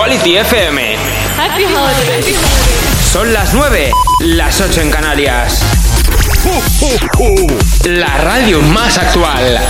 Actuality FM. Happy holidays. Son las 9, las 8 en Canarias. Uh, uh, uh. La radio más actual.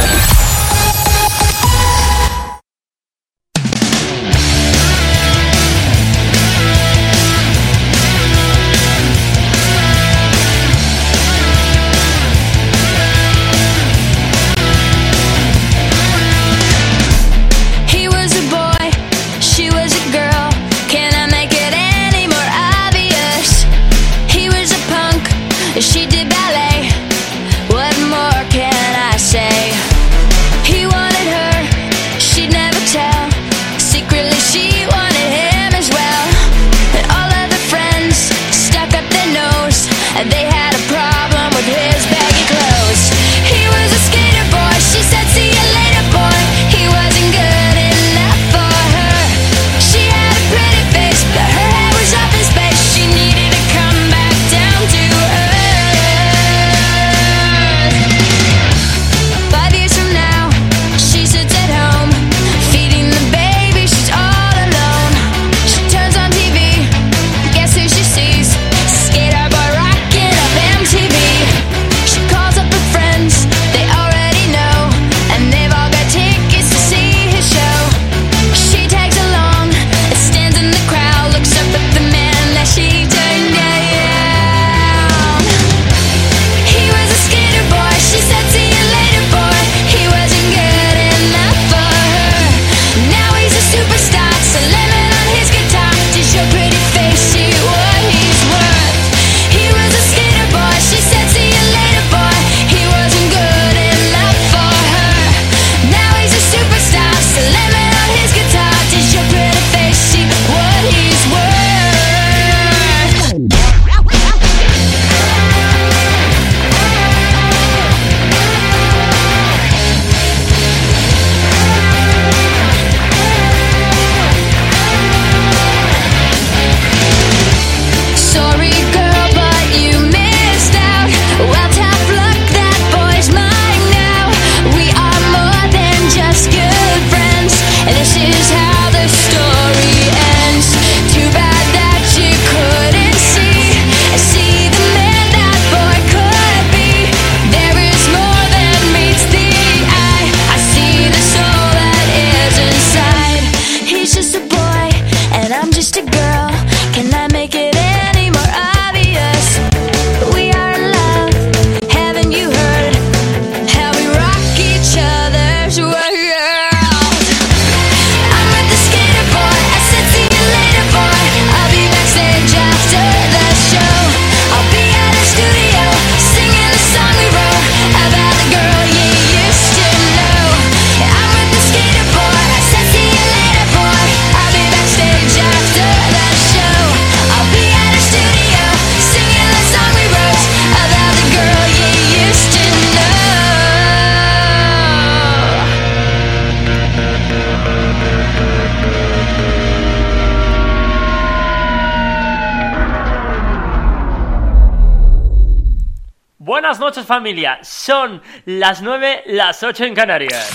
familia. Son las 9, las 8 en Canarias.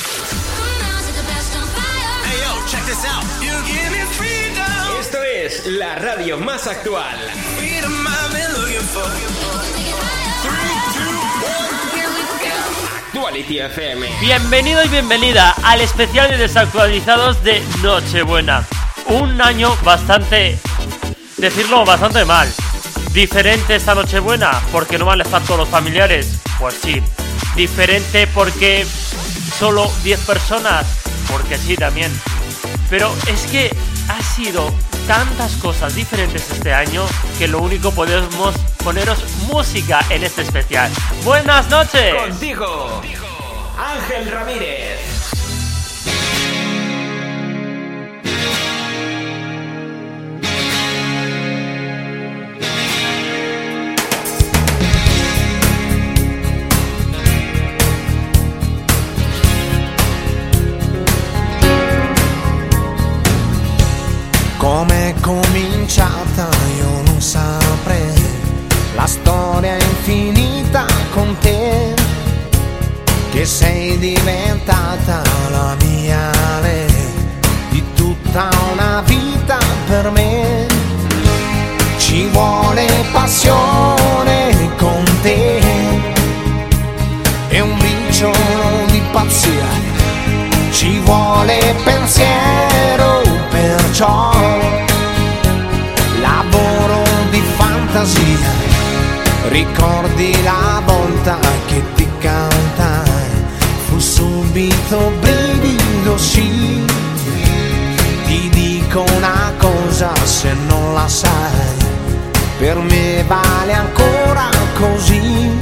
Hey, Esto es la radio más actual. Bienvenido y bienvenida al especial de desactualizados de Nochebuena. Un año bastante, decirlo bastante mal, diferente esta Nochebuena, porque no van a estar todos los familiares. Pues sí, diferente porque solo 10 personas, porque sí también. Pero es que ha sido tantas cosas diferentes este año que lo único podemos poneros música en este especial. Buenas noches. Contigo, Ángel Ramírez. Come è cominciata io non saprei, la storia è infinita con te, che sei diventata la mia lei, di tutta una vita per me. Ci vuole passione con te e un briciolo di pazzia, ci vuole pensiero ciò lavoro di fantasia. Ricordi la volta che ti cantai fu subito brivido sì. Ti dico una cosa se non la sai per me vale ancora così.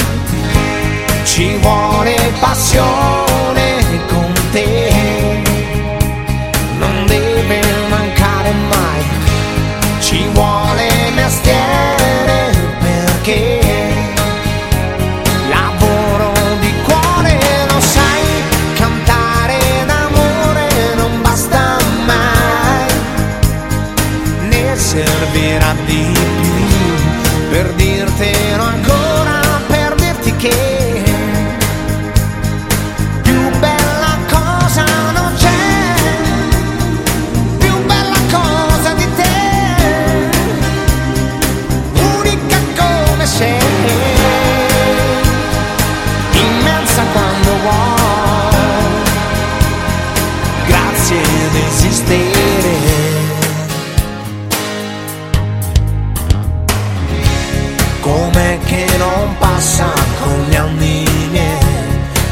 Ci vuole passione con te. We wanna stay. Passa con gli anni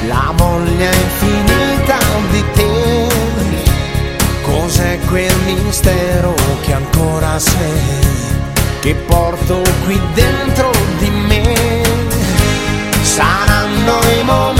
la voglia infinita di te? Cos'è quel mistero che ancora sei? che porto qui dentro di me. Saranno i momenti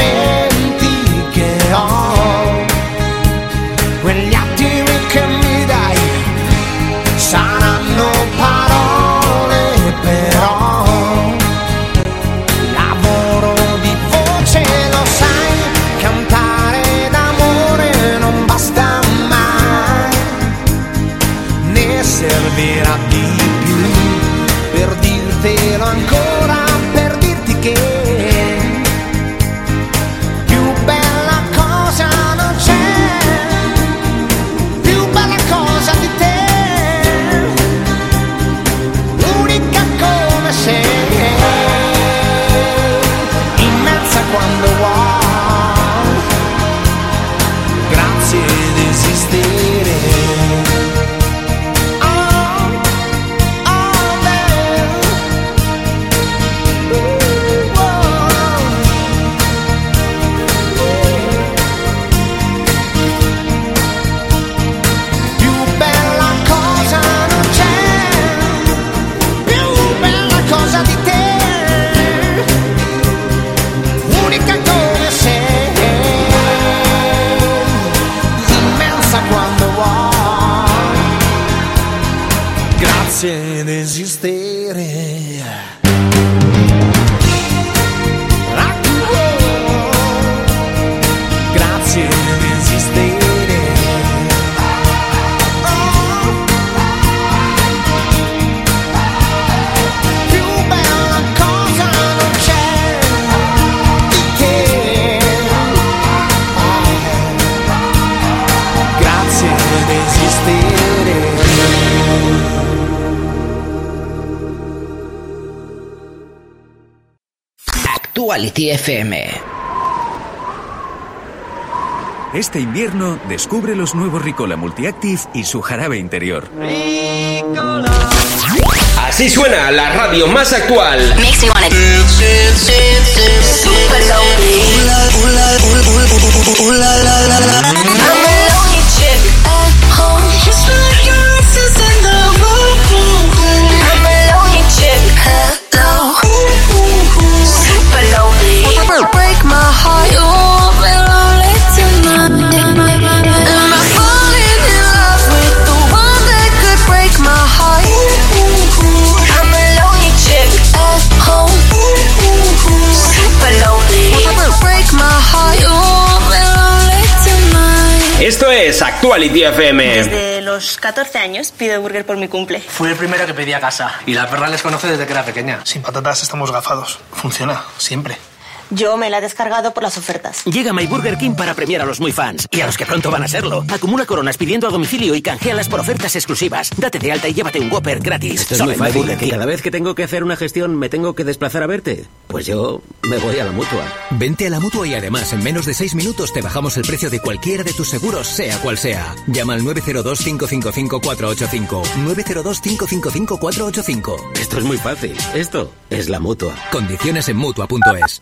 Actuality FM. Este invierno descubre los nuevos Ricola Multiactive y su jarabe interior. Así suena la radio más actual. Makes me wanna super Actuality FM. Desde los 14 años pido burger por mi cumple. Fui el primero que pedí a casa y la perra les conoce desde que era pequeña. Sin patatas estamos gafados. Funciona, siempre. Yo me la he descargado por las ofertas. Llega My Burger King para premiar a los muy fans y a los que pronto van a serlo. Acumula coronas pidiendo a domicilio y canjealas por ofertas exclusivas. Date de alta y llévate un Whopper gratis. Esto es Solo muy fácil. Burger King. Cada vez que tengo que hacer una gestión, ¿me tengo que desplazar a verte? Pues yo me voy a la mutua. Vente a la mutua y además en menos de 6 minutos te bajamos el precio de cualquiera de tus seguros, sea cual sea. Llama al 902-555-485. 902-555-485. Esto es muy fácil. Esto es la mutua. Condiciones en mutua.es.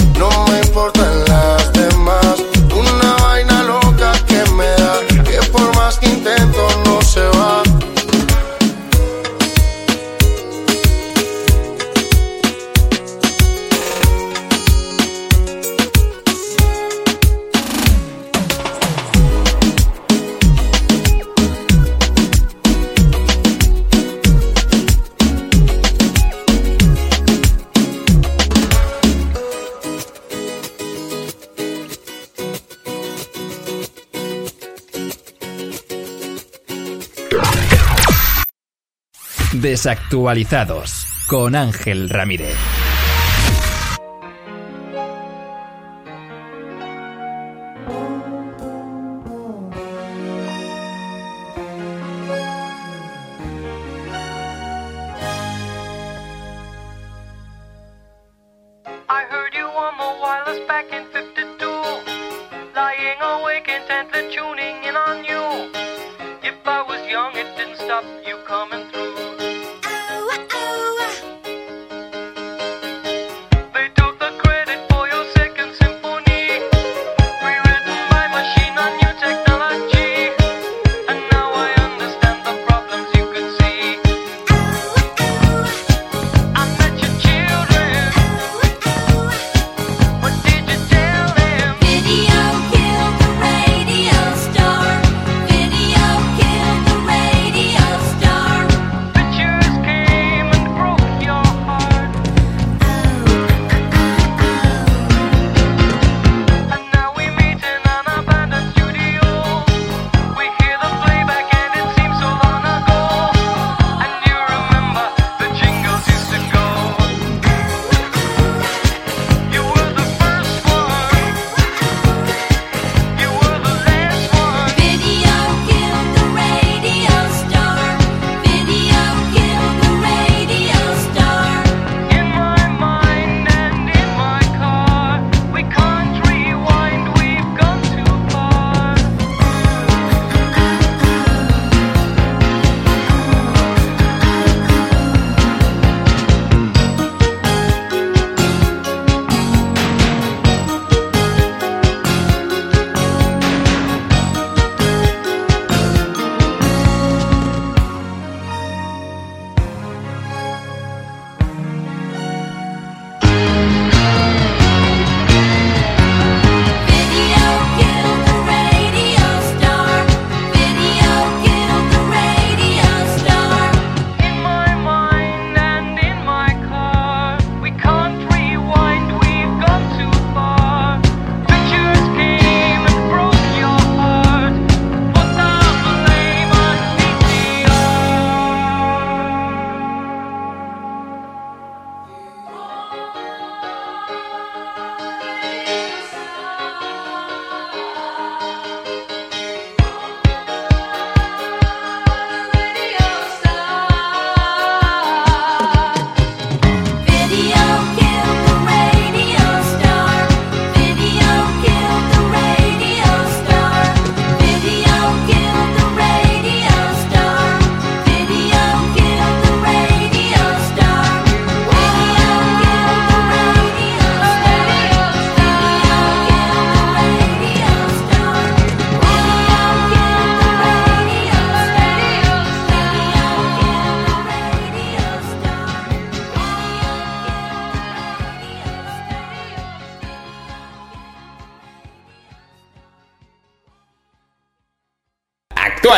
no me importan Desactualizados con Ángel Ramírez.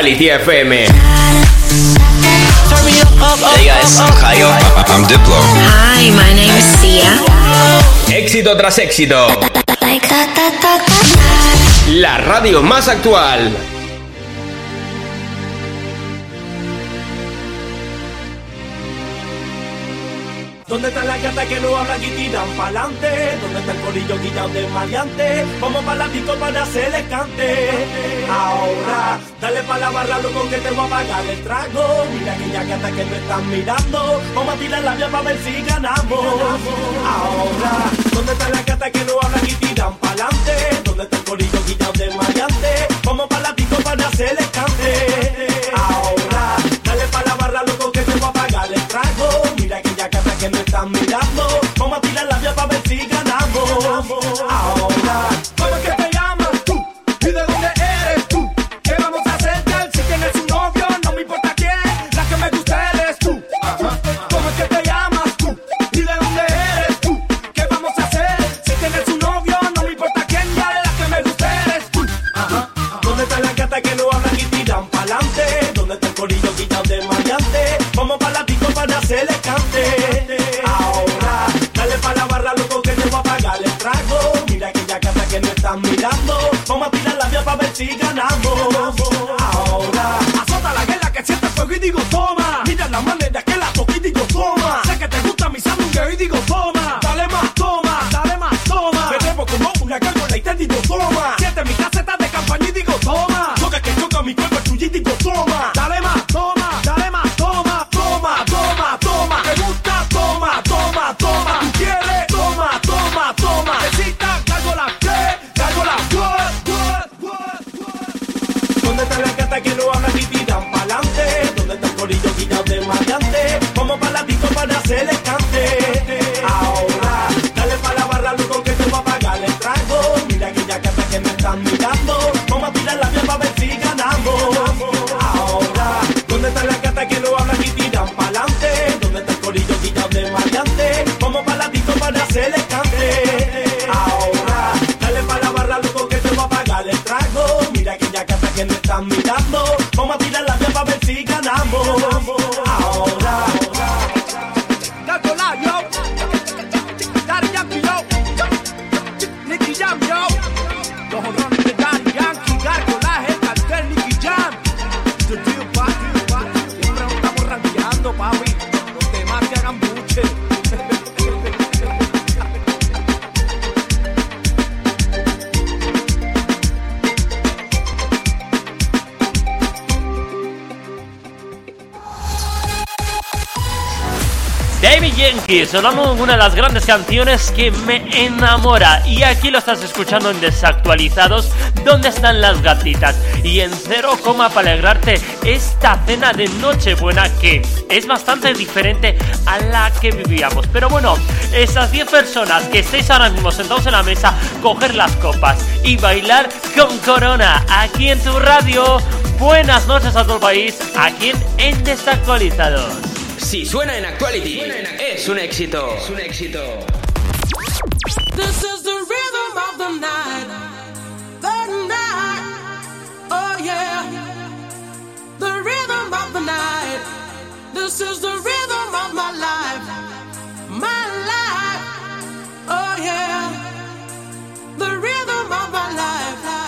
Actuality FM. Hey guys, I'm Kyle. I'm Diplo. Hi, my name is Sia. Éxito tras éxito. La radio más actual. ¿Dónde están las gatas que no hablan y tiran pa'lante? ¿Dónde está el corillo guillado de maleante? Vamos pa' la disco para hacerle cante. Ahora, dale pa' la barra, loco, que te voy a pagar el trago. Mira aquella gata que me están mirando. Vamos a tirar la vía para ver si ganamos. Ahora, ¿dónde están las gatas que no hablan y tiran pa'lante? Que Yankee sonando una de las grandes canciones que me enamora. Y aquí lo estás escuchando en Desactualizados. ¿Dónde están las gatitas? Y en cero coma para alegrarte esta cena de Nochebuena que es bastante diferente a la que vivíamos. Pero bueno, esas 10 personas que estáis ahora mismo sentados en la mesa, coger las copas y bailar con Corona aquí en tu radio. Buenas noches a todo el país, aquí en, en Desactualizados. Si suena en Actuality, es un éxito. Es un éxito. This is the rhythm of the night. The night. Oh yeah. The rhythm of the night. This is the rhythm of my life. My life. Oh yeah. The rhythm of my life,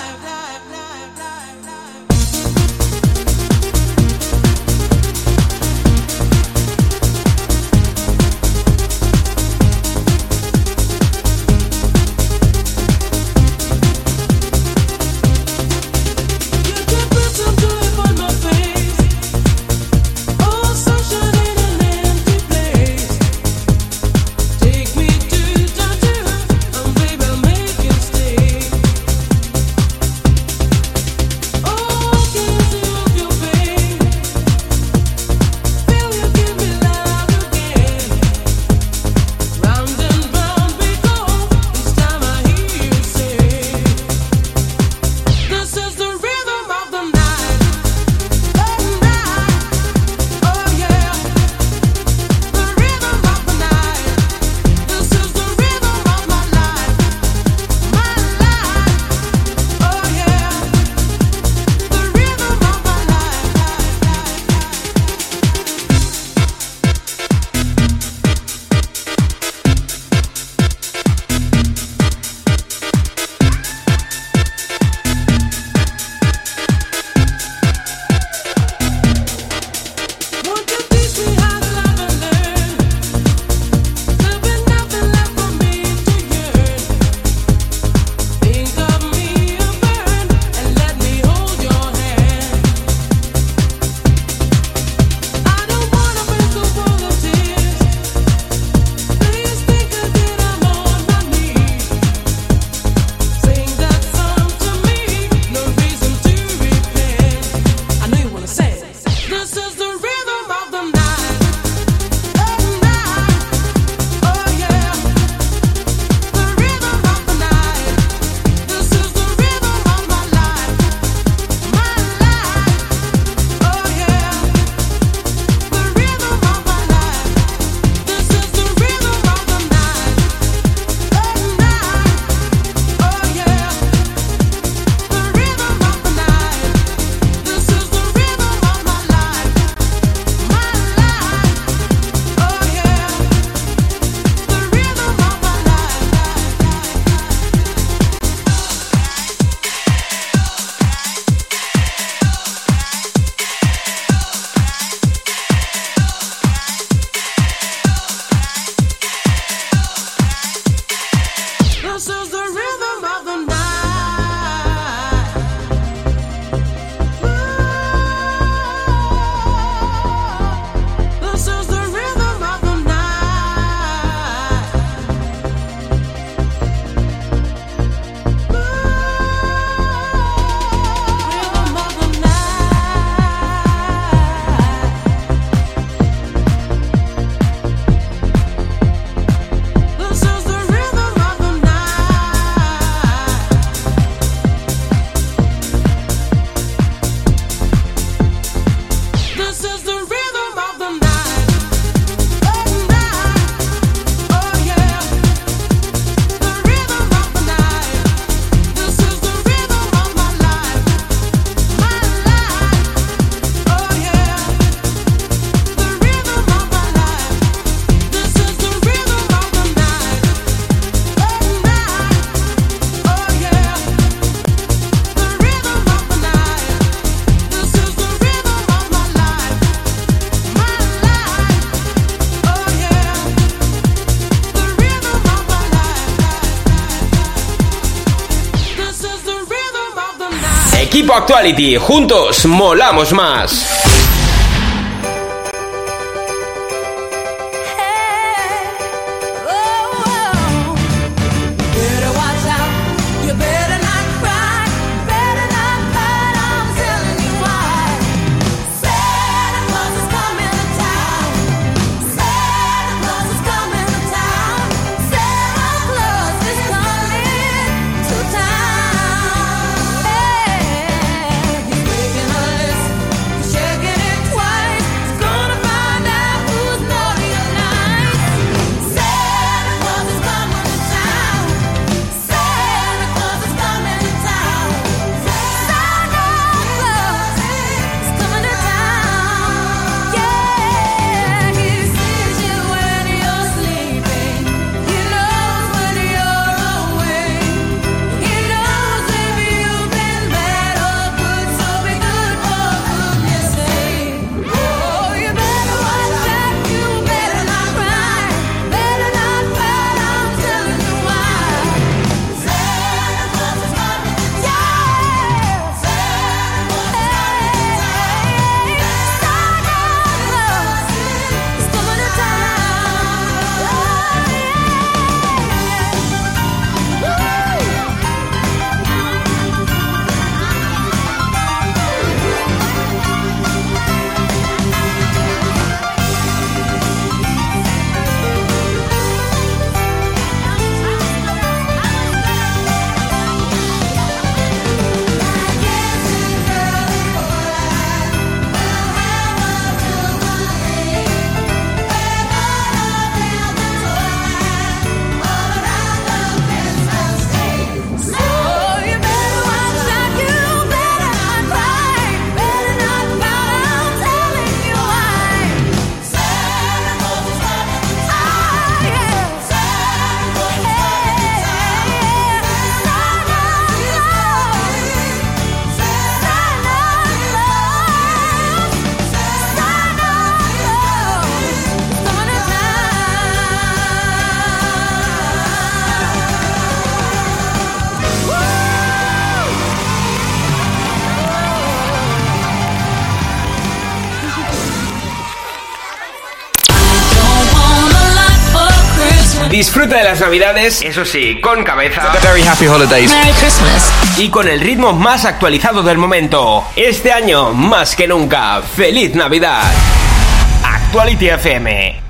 Juntos molamos más. Disfruta de las Navidades, eso sí, con cabeza. Very happy holidays. Merry Christmas. Y con el ritmo más actualizado del momento. Este año, más que nunca, feliz Navidad. Actuality FM.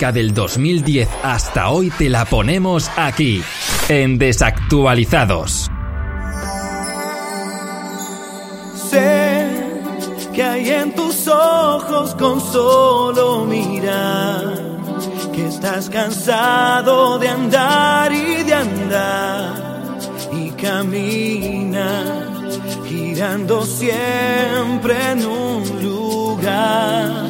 Del 2010 hasta hoy te la ponemos aquí, en Desactualizados. Sé que hay en tus ojos con solo mirar que estás cansado de andar y de andar y camina girando siempre en un lugar.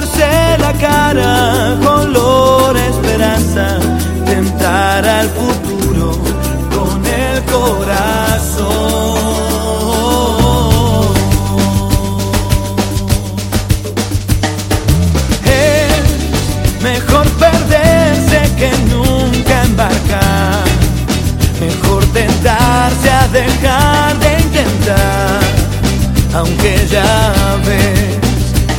la cara, color esperanza, tentar al futuro con el corazón. Es mejor perderse que nunca embarcar. Mejor tentarse a dejar de intentar. Aunque ya ves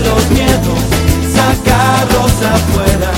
Los miedos, sacarlos afuera,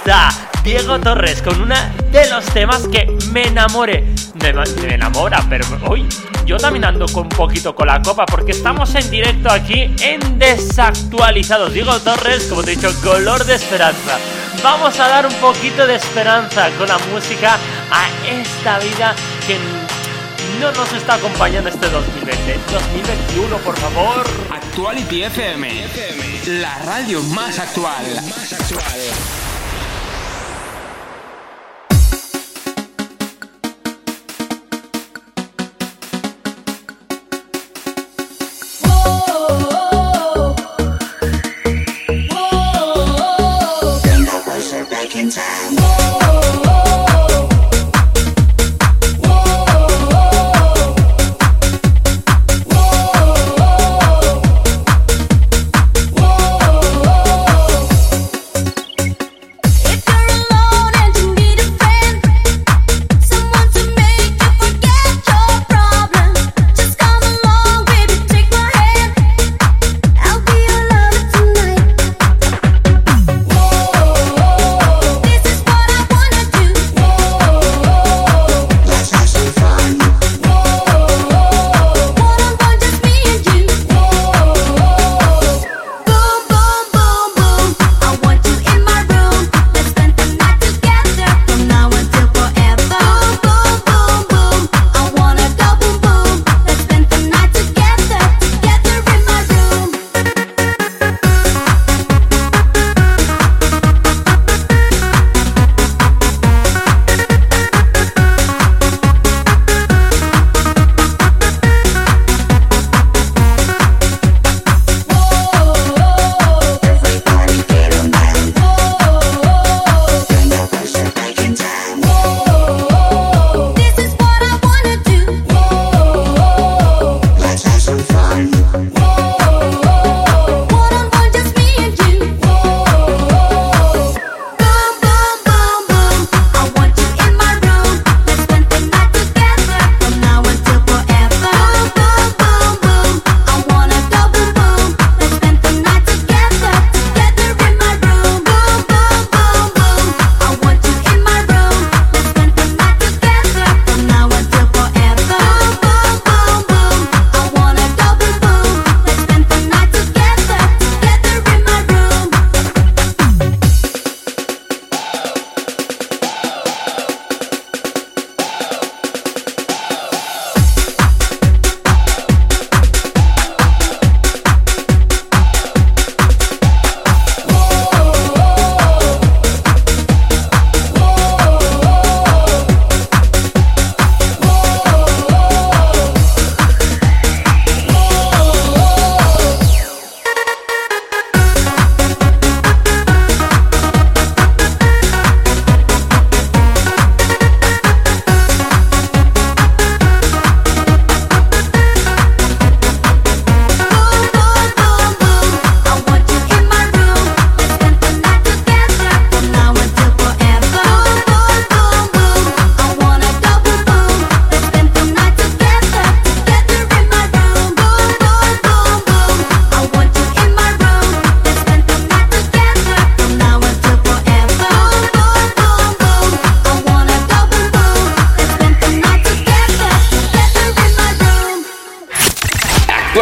está Diego Torres con una de los temas que me enamore. Me, me enamora, pero hoy yo también ando con un poquito con la copa porque estamos en directo aquí en Desactualizados. Diego Torres, como te he dicho, color de esperanza. Vamos a dar un poquito de esperanza con la música a esta vida que no nos está acompañando este 2020. 2021, por favor. Actuality FM, la radio más actual.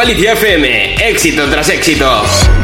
Actualicia FM, éxito tras éxito.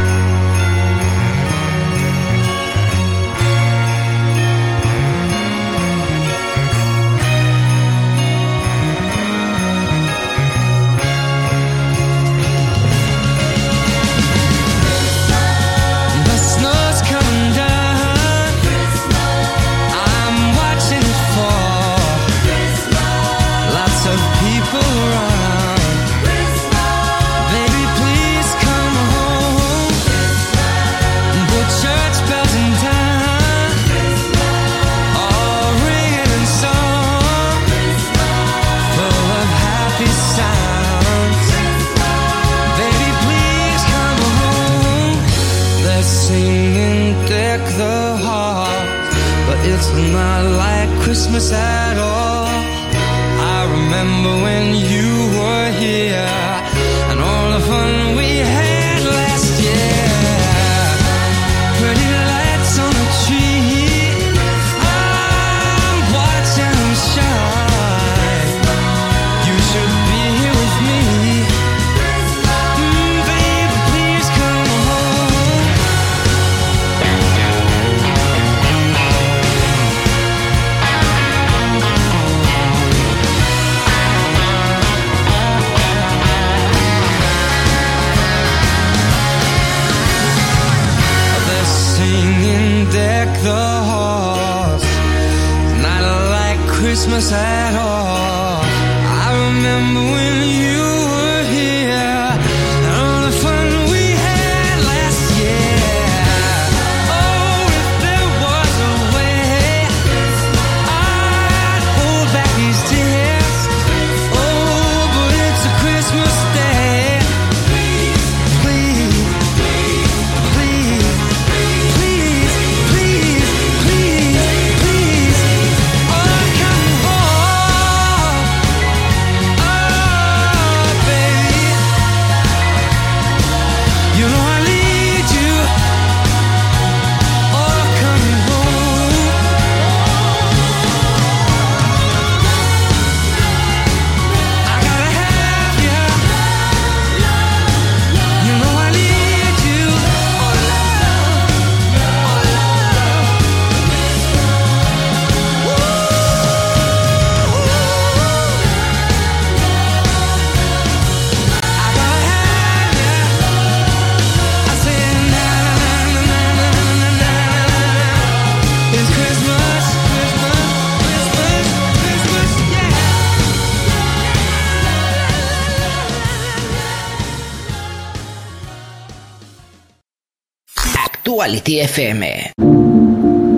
Actuality FM.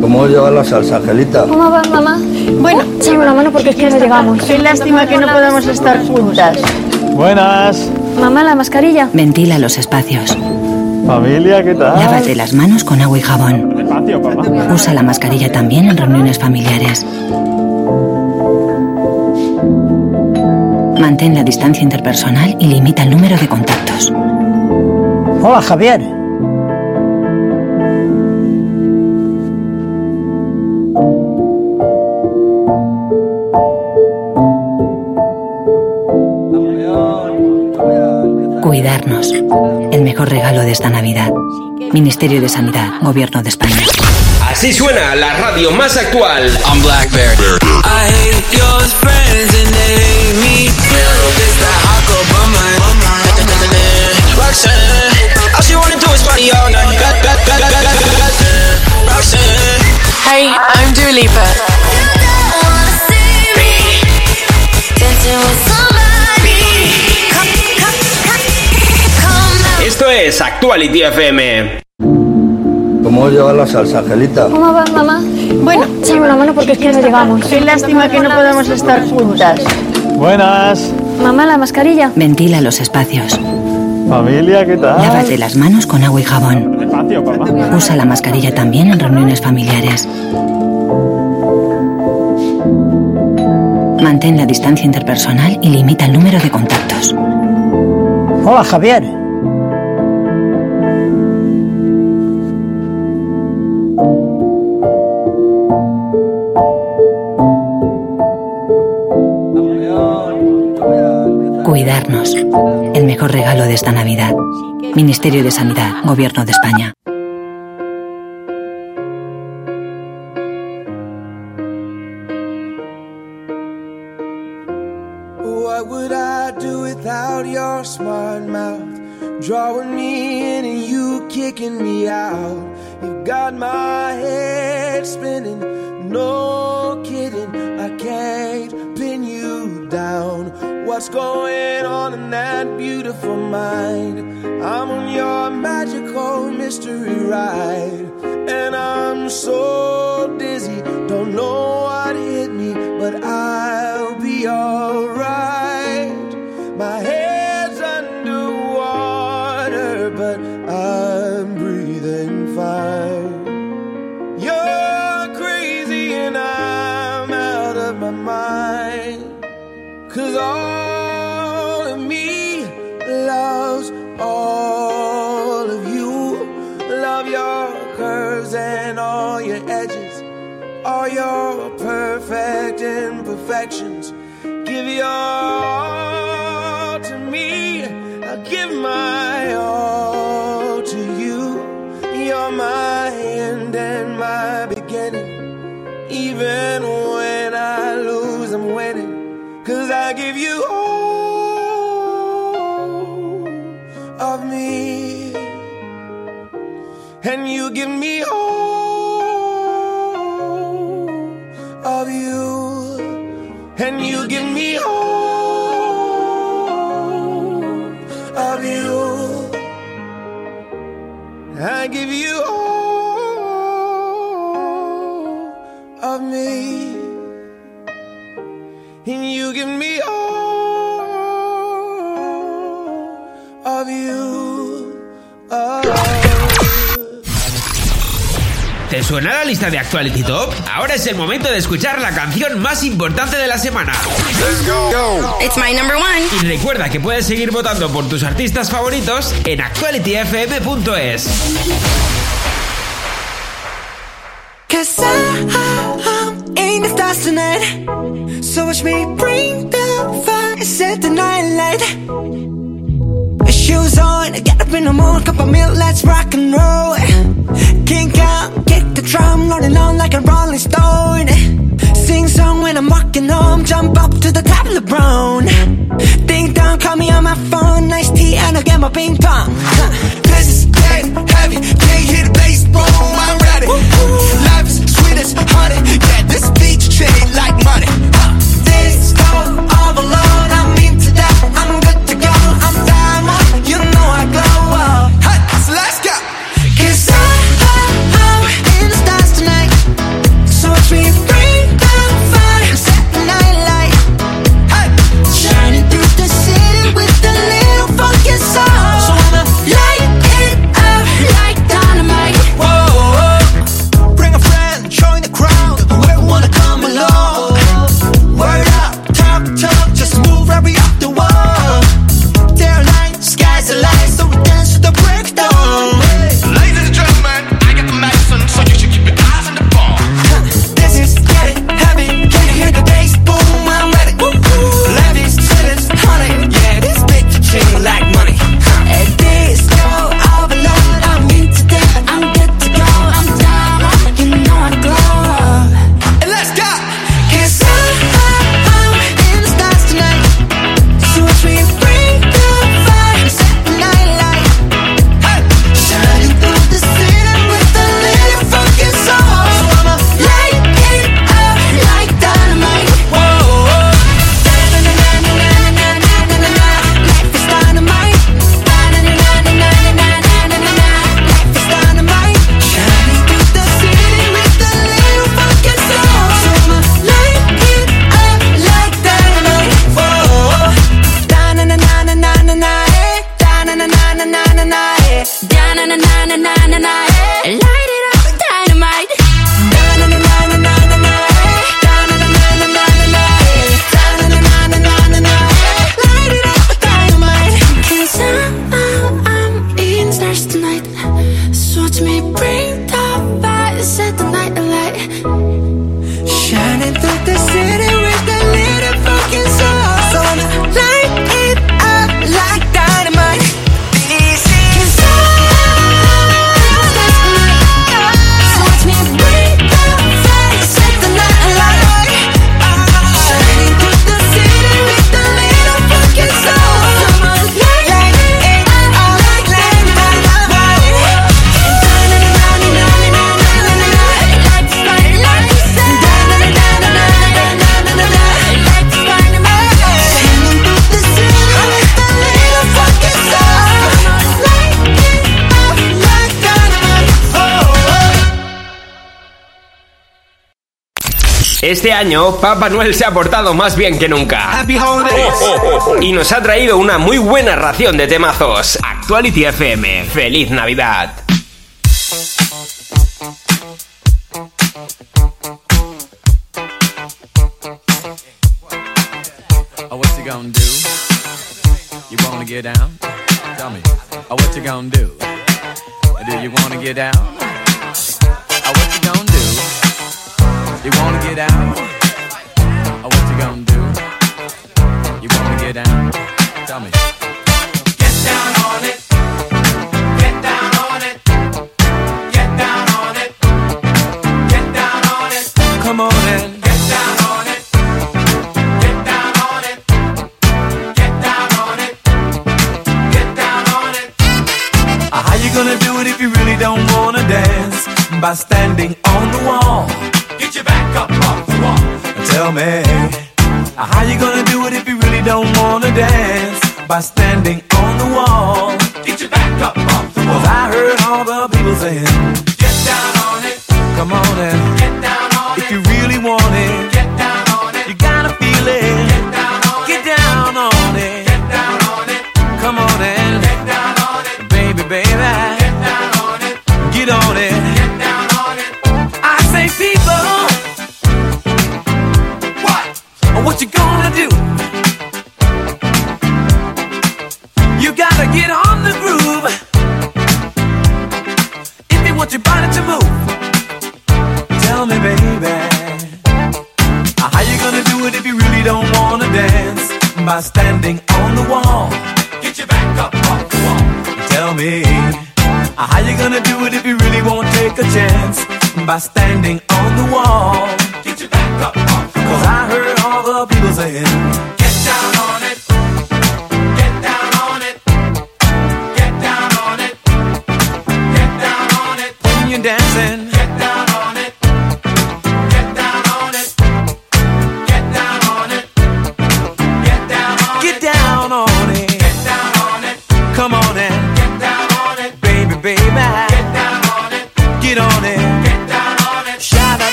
¿Cómo lleva la salsa, Angelita? ¿Cómo vas, mamá? Bueno, échame una mano porque es que no llegamos. Qué lástima que no podamos estar juntas. Buenas. Mamá, la mascarilla. Ventila los espacios. Familia, ¿qué tal? Lávate las manos con agua y jabón. Despacio, papá. Usa la mascarilla también en reuniones familiares. Mantén la distancia interpersonal y limita el número de contactos. Hola, Javier. Cuidarnos. El mejor regalo de esta Navidad. Ministerio de Sanidad, Gobierno de España. Así suena la radio más actual. I'm Blackberry. I hate your friends and they hate me. It's that hot girl bummer. Roxanne, all she wanna do is party all night. Roxanne. Hey, I'm Dua Lipa. Esto es Actuality FM. ¿Cómo lleva la salsa, Angelita? ¿Cómo vas, mamá? Bueno, échame una mano porque es que no llegamos. Qué lástima que no podamos estar juntas. Buenas. Mamá, la mascarilla. Ventila los espacios. Familia, ¿qué tal? Lávate las manos con agua y jabón. Despacio, papá. Usa la mascarilla también en reuniones familiares. Mantén la distancia interpersonal y limita el número de contactos. Hola, Javier. Cuidarnos. El mejor regalo de esta Navidad. Ministerio de Sanidad, Gobierno de España. mind give me all of you. And you give me all of you. I give you all of me. And you give me all suena la lista de Actuality Top? Ahora es el momento de escuchar la canción más importante de la semana. It's my number one. Y recuerda que puedes seguir votando por tus artistas favoritos en actualityfm.es. Shoes on, get up in the morning, cup of milk, let's rock and roll. Kink out, drum, rolling on like a rolling stone. Sing song when I'm walking home, jump up to the top of the brown. Ding dong, call me on my phone, nice tea, and I'll get my ping pong. This is dead heavy, can't hear the bass, boom, I'm ready. Life is sweet as honey, yeah, this beat treat like money. This go all alone, I'm into that, I'm Este año, Papá Noel se ha portado más bien que nunca. Y nos ha traído una muy buena ración de temazos. Actuality FM, feliz Navidad. Oh, what you gonna do? You wanna get down? Tell me. Oh, what you gonna do? Do you wanna get down? You wanna get down? Oh, what you gonna do? You wanna get down? Tell me. Get down on it. Get down on it. Get down on it. Get down on it. Come on and get down on it. Get down on it. Get down on it. Get down on it. Uh, How you gonna do it if you really don't wanna dance? By standing on the wall. Tell me. How you gonna do it if you really don't wanna dance? By standing on the wall. Get your back up off the wall. Cause I heard all the people saying, Get down on it. Come on and get down on if it. If you really want it, get down on it. You gotta feel it. Get down on get it. Down on it. Get down on it. Come on and get down on it. Baby, baby. Get down on it. Get on it. Get on the groove. If you want your body to move, tell me, baby. How you gonna do it if you really don't wanna dance? By standing on the wall. Get your back up off the wall. Tell me. How you gonna do it if you really won't take a chance? By standing on the wall. Get your back up off the wall. Cause I heard all the people saying,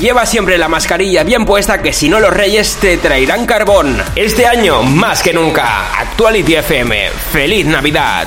Lleva siempre la mascarilla bien puesta que si no los reyes te traerán carbón. Este año, más que nunca, Actuality FM. ¡Feliz Navidad!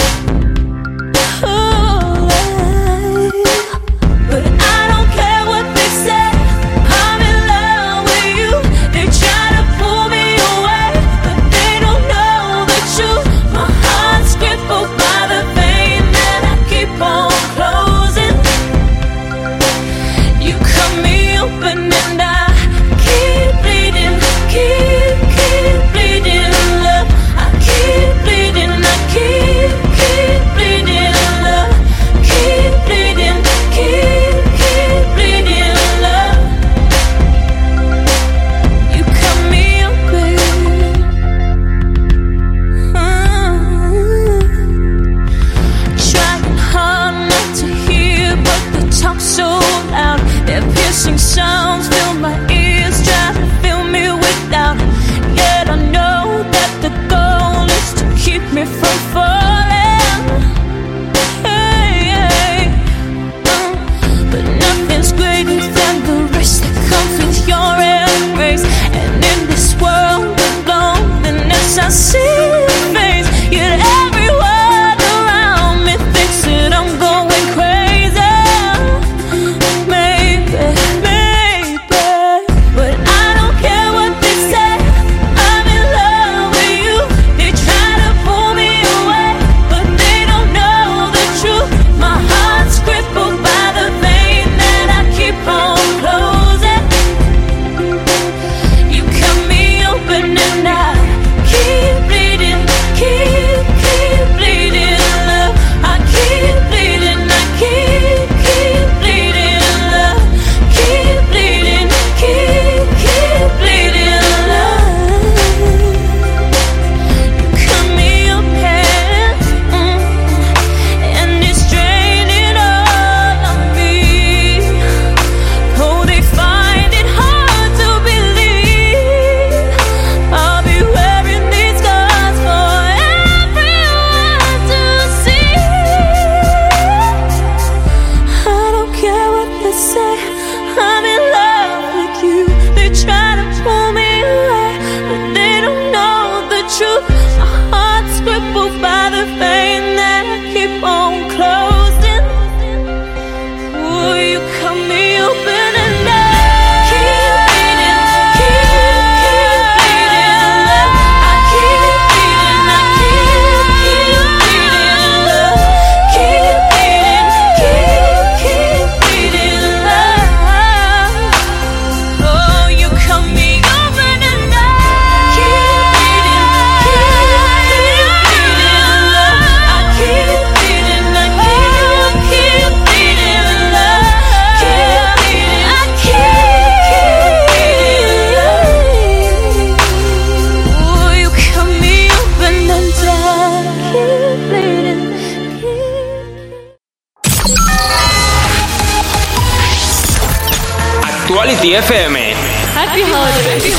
Actuality FM. Happy holidays.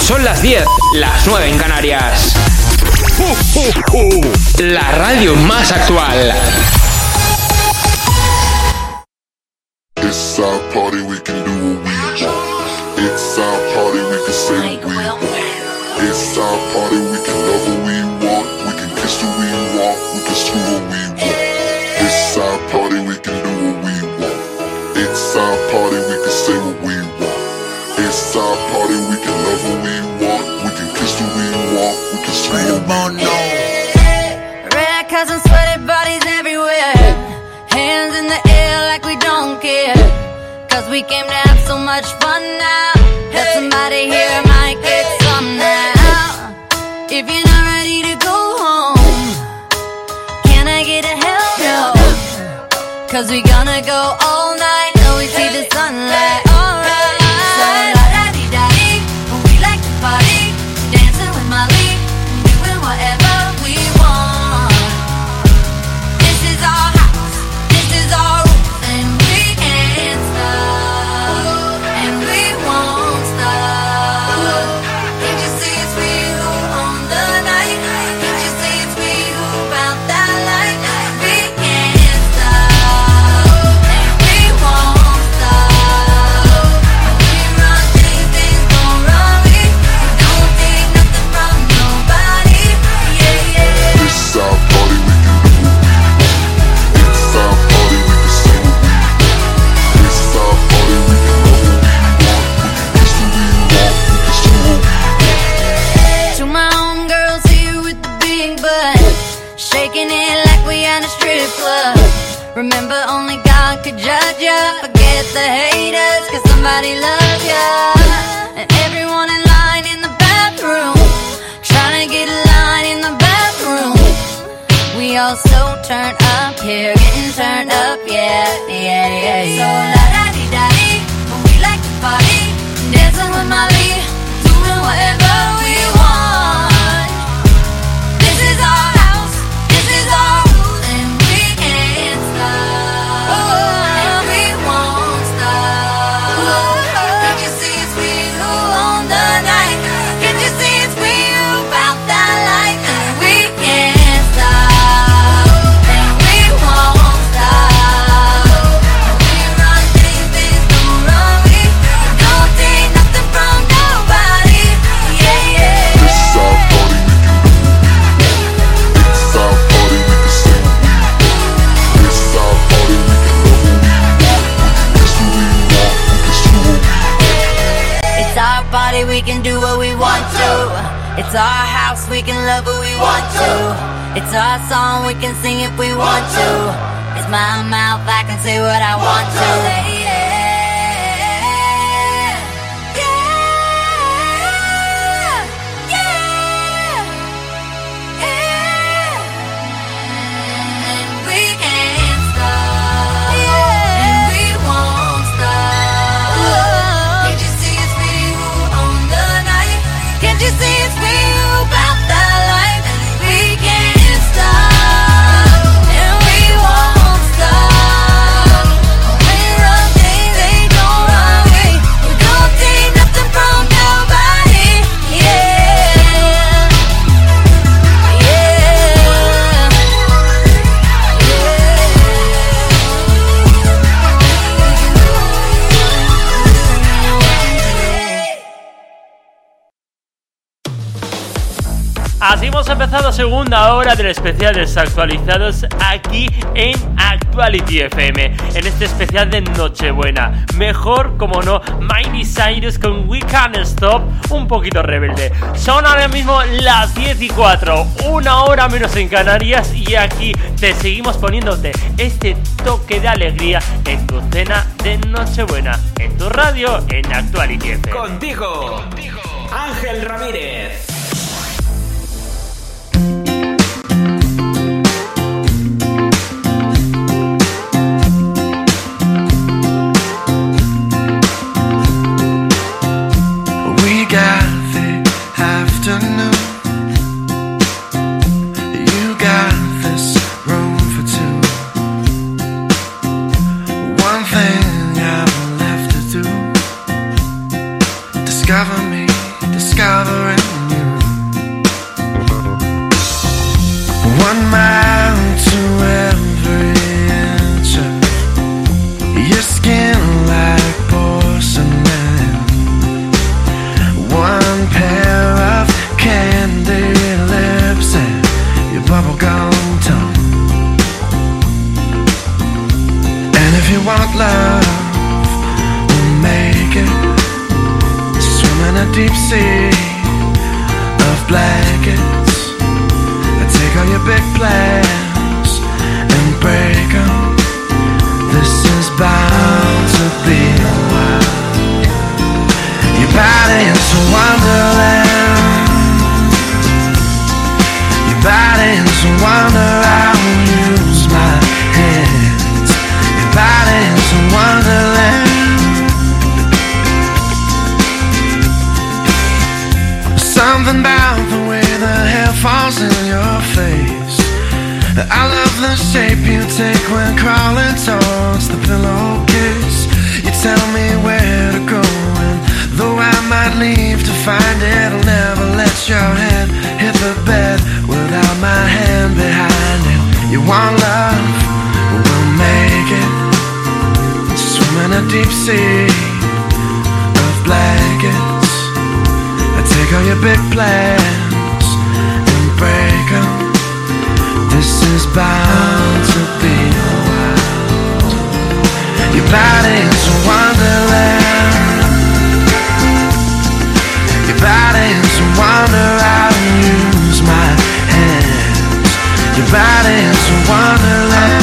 Son las 10, las 9 en Canarias. La radio más actual. empezado segunda hora del especial Desactualizados aquí en Actuality FM. En este especial de Nochebuena. Mejor, como no, Miley Cyrus con We Can't Stop, un poquito rebelde. Son ahora mismo las 10 y 4, una hora menos en Canarias. Y aquí te seguimos poniéndote este toque de alegría en tu cena de Nochebuena. En tu radio, en Actuality FM. Contigo, Contigo. Ángel Ramírez. Deep sea of blankets. I Take all your big plans and break 'em. This is bound to be a while. Your body is a wonderland. Your body is a wonder. The shape you take when crawling towards the pillowcase. You tell me where to go, and though I might leave to find it, I'll never let your hand hit the bed without my hand behind it. You want love? We'll make it. Swim in a deep sea of blankets. I take all your big plans is bound to be wild. Your body is a wonderland. Your body is a wonder. I will use my hands. Your body is a wonderland.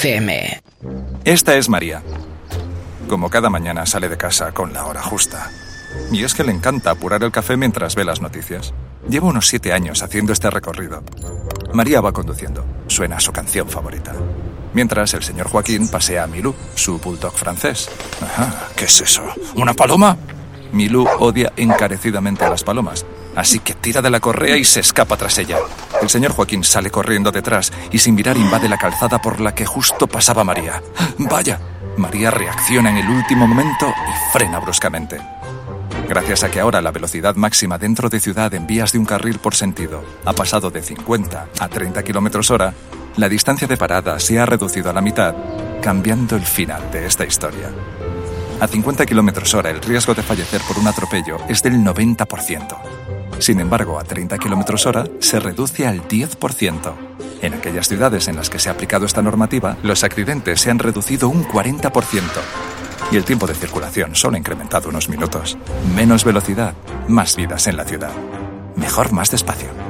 FM. Esta es María. Como cada mañana sale de casa con la hora justa. Y es que le encanta apurar el café mientras ve las noticias. Lleva unos siete años haciendo este recorrido. María va conduciendo. Suena su canción favorita. Mientras el señor Joaquín pasea a Milú, su bulldog francés. Ajá, ¿qué es eso? ¿Una paloma? Milú odia encarecidamente a las palomas, así que tira de la correa y se escapa tras ella. El señor Joaquín sale corriendo detrás y sin mirar invade la calzada por la que justo pasaba María. ¡Vaya! María reacciona en el último momento y frena bruscamente. Gracias a que ahora la velocidad máxima dentro de ciudad en vías de un carril por sentido ha pasado de 50 a 30 kilómetros hora, la distancia de parada se ha reducido a la mitad, cambiando el final de esta historia. A 50 kilómetros hora el riesgo de fallecer por un atropello es del 90%. Sin embargo, a 30 kilómetros hora se reduce al 10%. En aquellas ciudades en las que se ha aplicado esta normativa, los accidentes se han reducido un 40%. Y el tiempo de circulación solo ha incrementado unos minutos. Menos velocidad, más vidas en la ciudad. Mejor más despacio.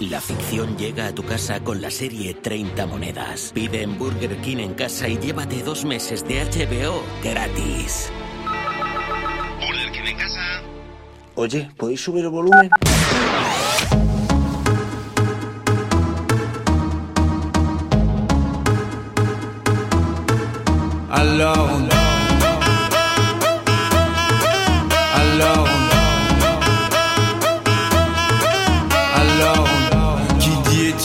La ficción llega a tu casa con la serie 30 monedas. Pide en Burger King en casa y llévate dos meses de HBO gratis. en casa. Oye, ¿podéis subir el volumen? Alors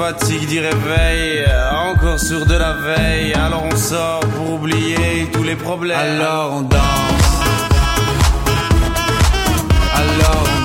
fatigue dit réveil Encore sur de la veille. Alors on sort pour oublier tous les problèmes. Alors on danse. Alors on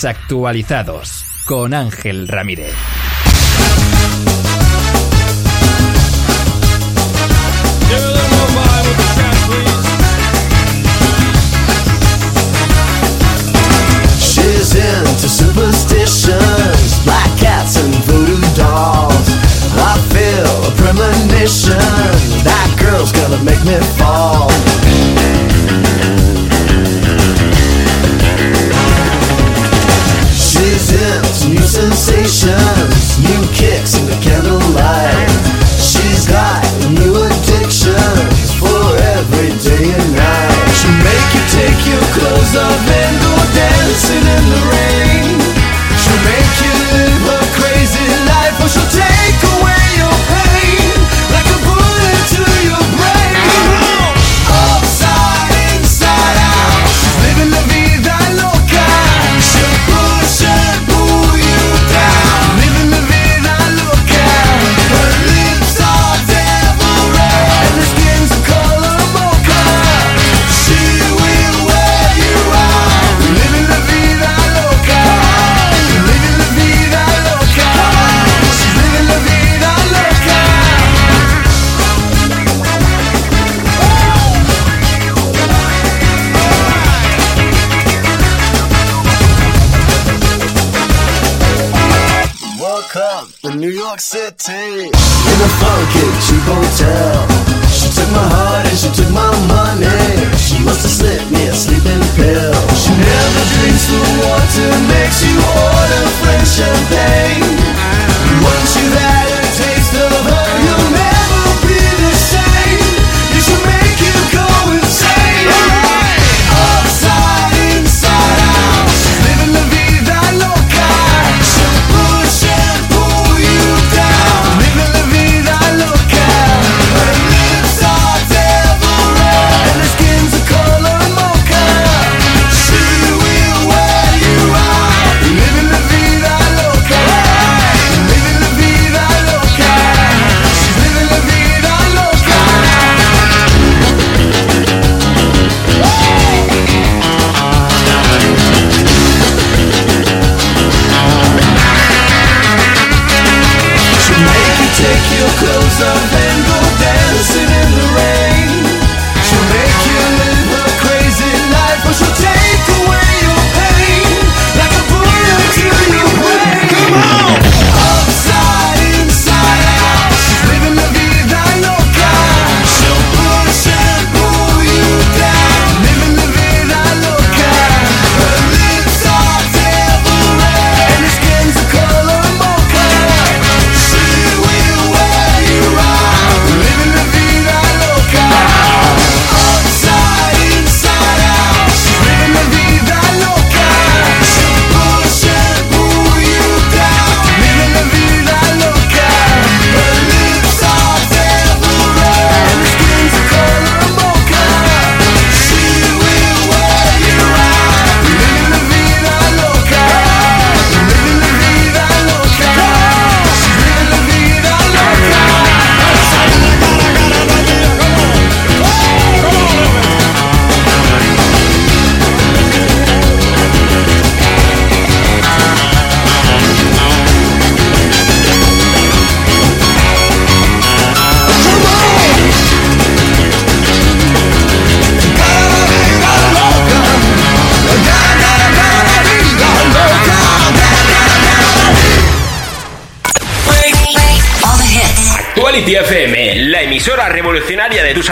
Desactualizados con Ángel Ramírez.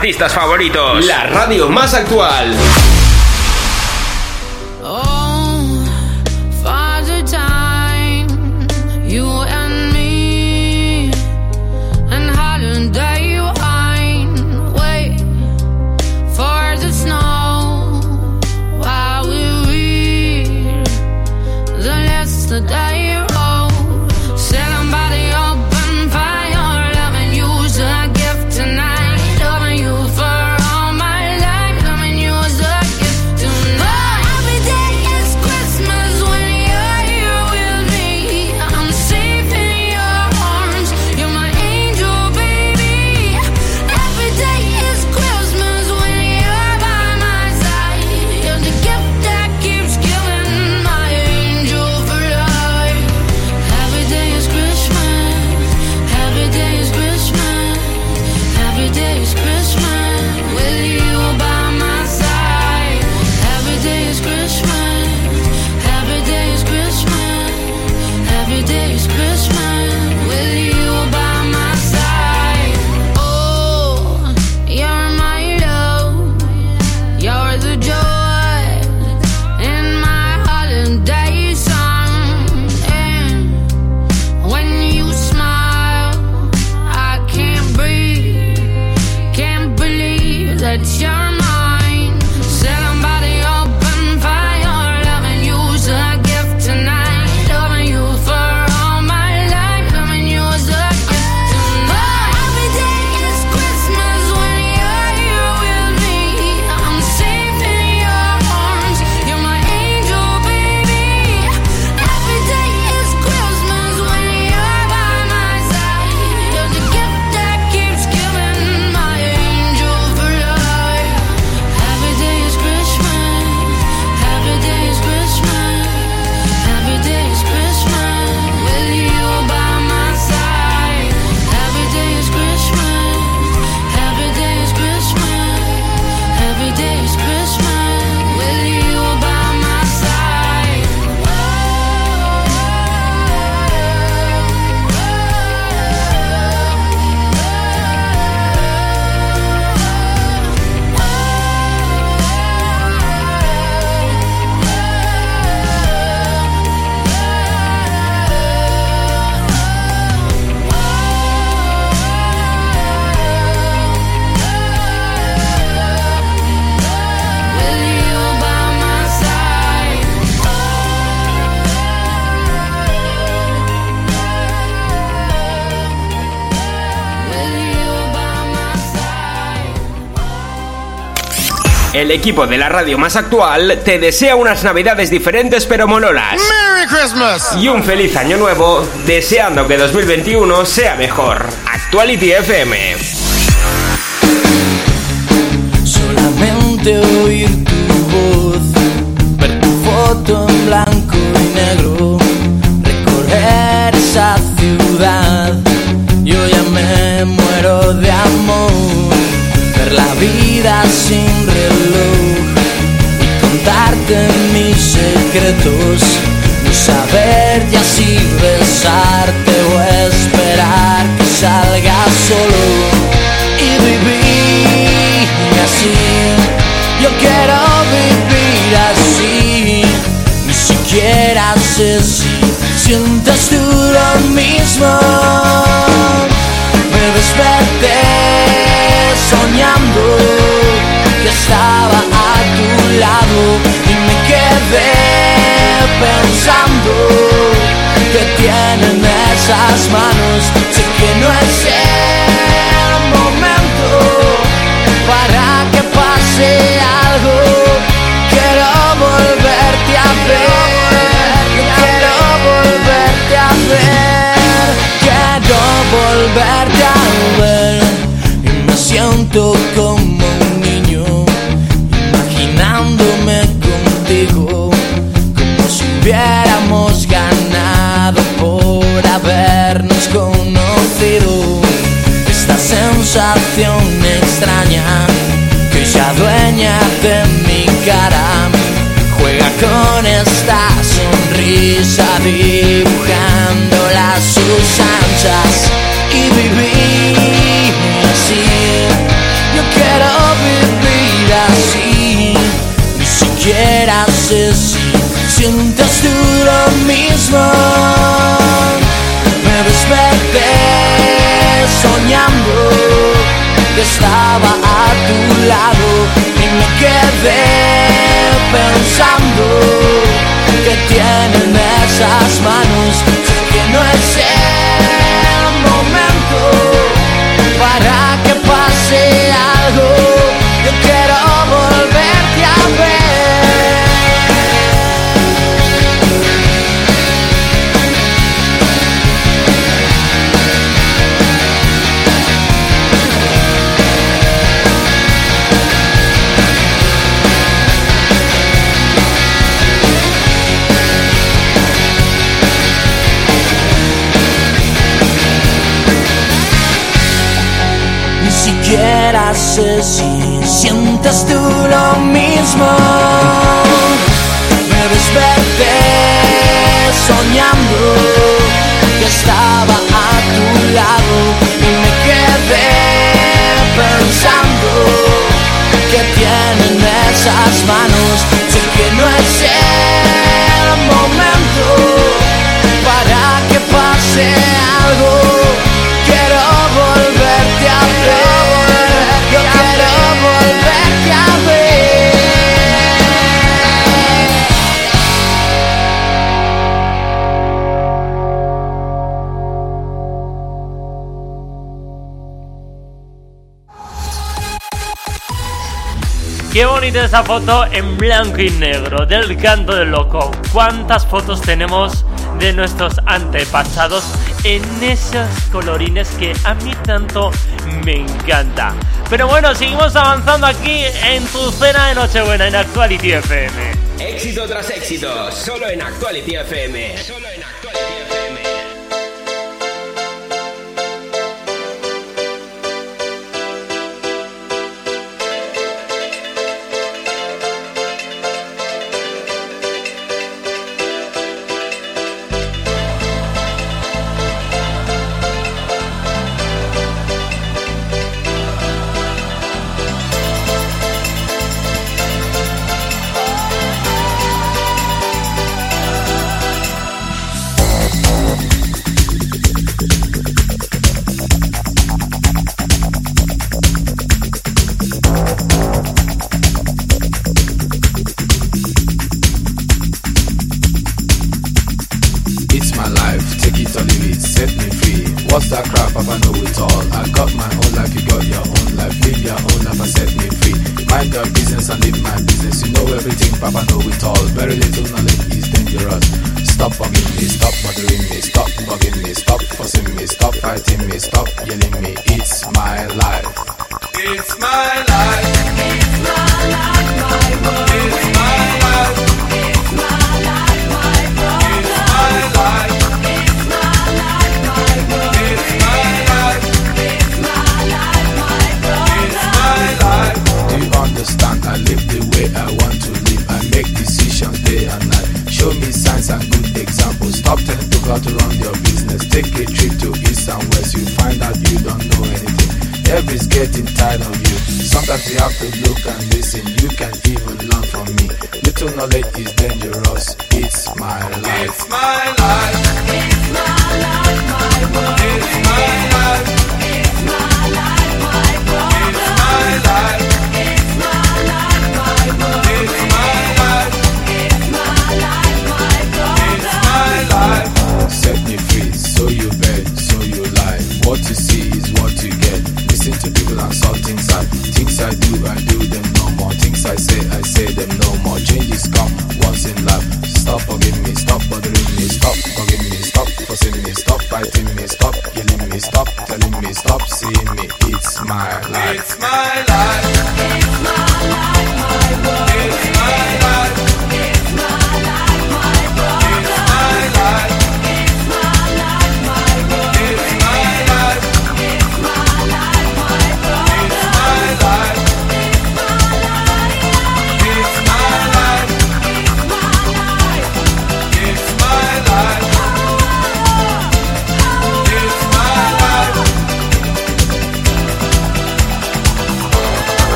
Artistas favoritos. La radio más actual. El equipo de la radio más actual te desea unas navidades diferentes pero mololas. Merry Christmas! Y un feliz año nuevo, deseando que 2021 sea mejor. Actuality FM. Solamente oír tu voz, ver tu foto en blanco y negro, recorrer esa ciudad. Yo ya me muero de amor, la vida sin reloj y contarte mis secretos. No saber ya si besarte o esperar que salga solo y vivir así. Yo quiero vivir así. Ni siquiera sé si sientes tú lo mismo. Me desperté soñando que estaba a tu lado y me quedé pensando que tienen esas manos. Sé que no es el momento para que pase algo. Quiero volverte a ver. Quiero volverte a ver. Quiero volverte a ver. Siento como un niño, imaginándome contigo, como si hubiéramos ganado por habernos conocido. Esta sensación extraña que ya dueña de mi cara juega con esta sonrisa dibujando las sus anchas estaba a tu lado y me quedé pensando que tienen esas manos, que no es el momento para si sientes tú lo mismo. Me desperté soñando que estaba a tu lado y me quedé pensando que tienen esas manos visto esa foto en blanco y negro del canto del loco. ¿Cuántas fotos tenemos de nuestros antepasados en esos colorines que a mí tanto me encanta? Pero bueno, seguimos avanzando aquí en tu cena de Nochebuena en Actuality FM. Éxito tras éxito, solo en Actuality FM. Solo en Actuality FM.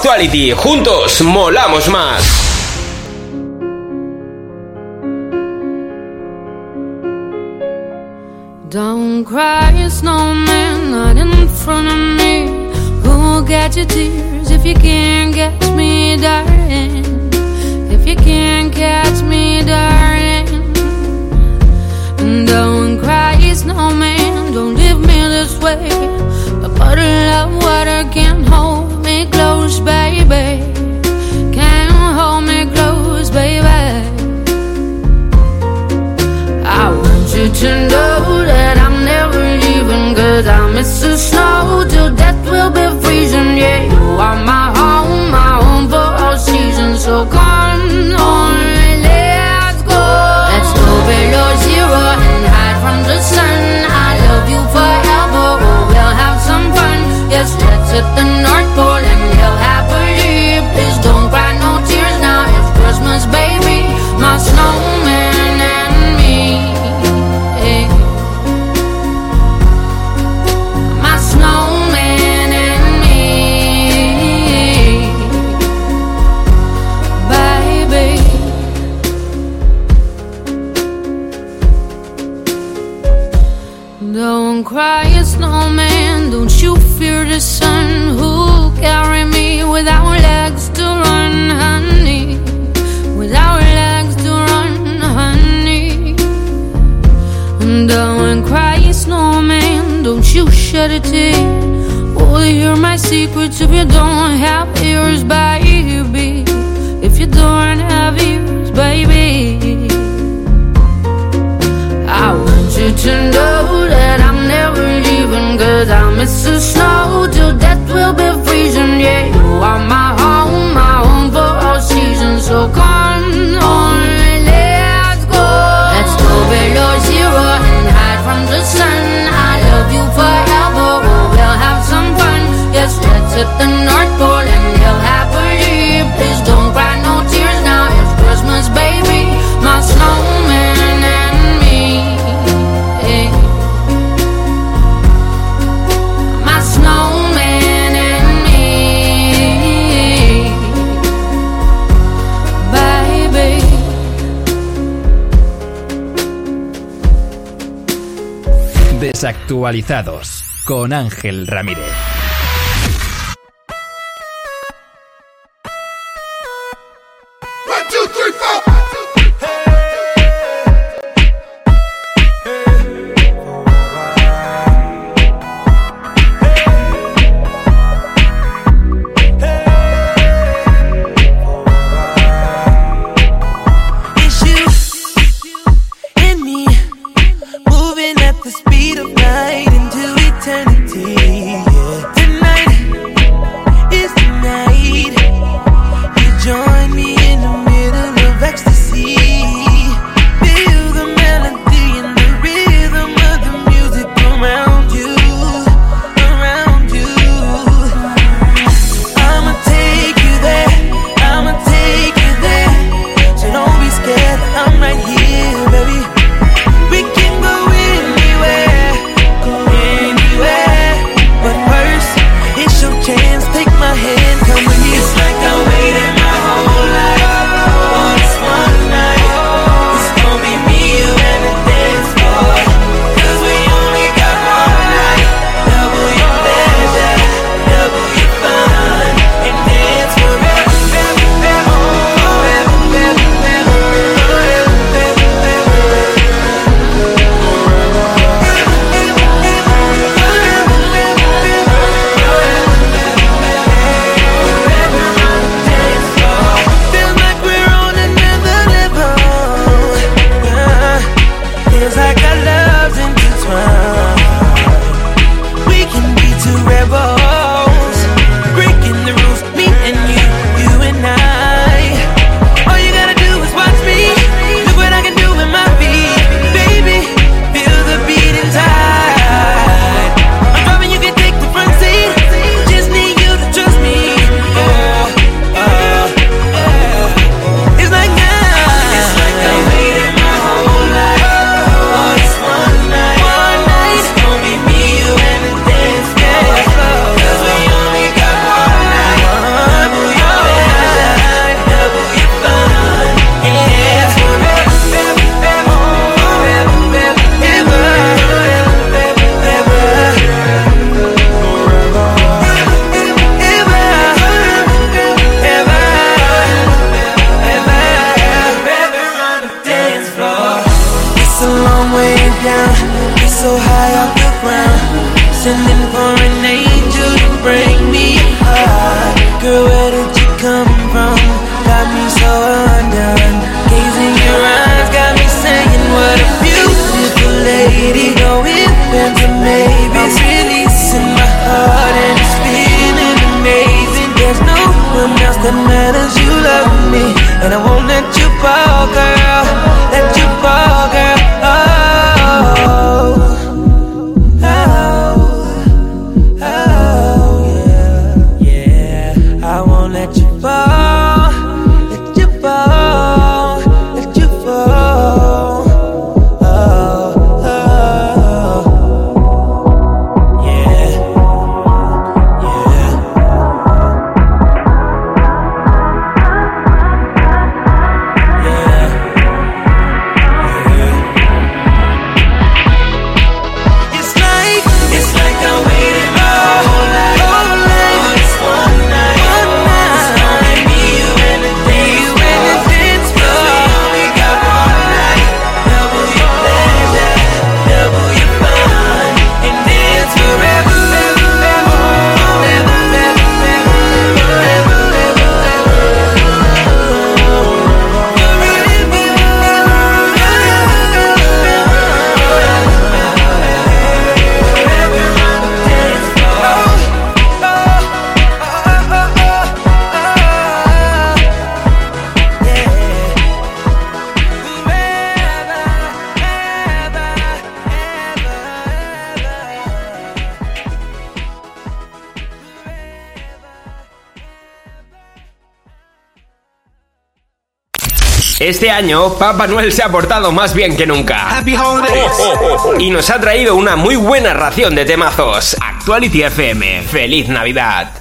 Actuality, juntos molamos más. Desactualizados con Ángel Ramírez. este año Papá Noel se ha portado más bien que nunca. Happy oh, oh, oh, y nos ha traído una muy buena ración de temazos. Actuality FM, feliz Navidad.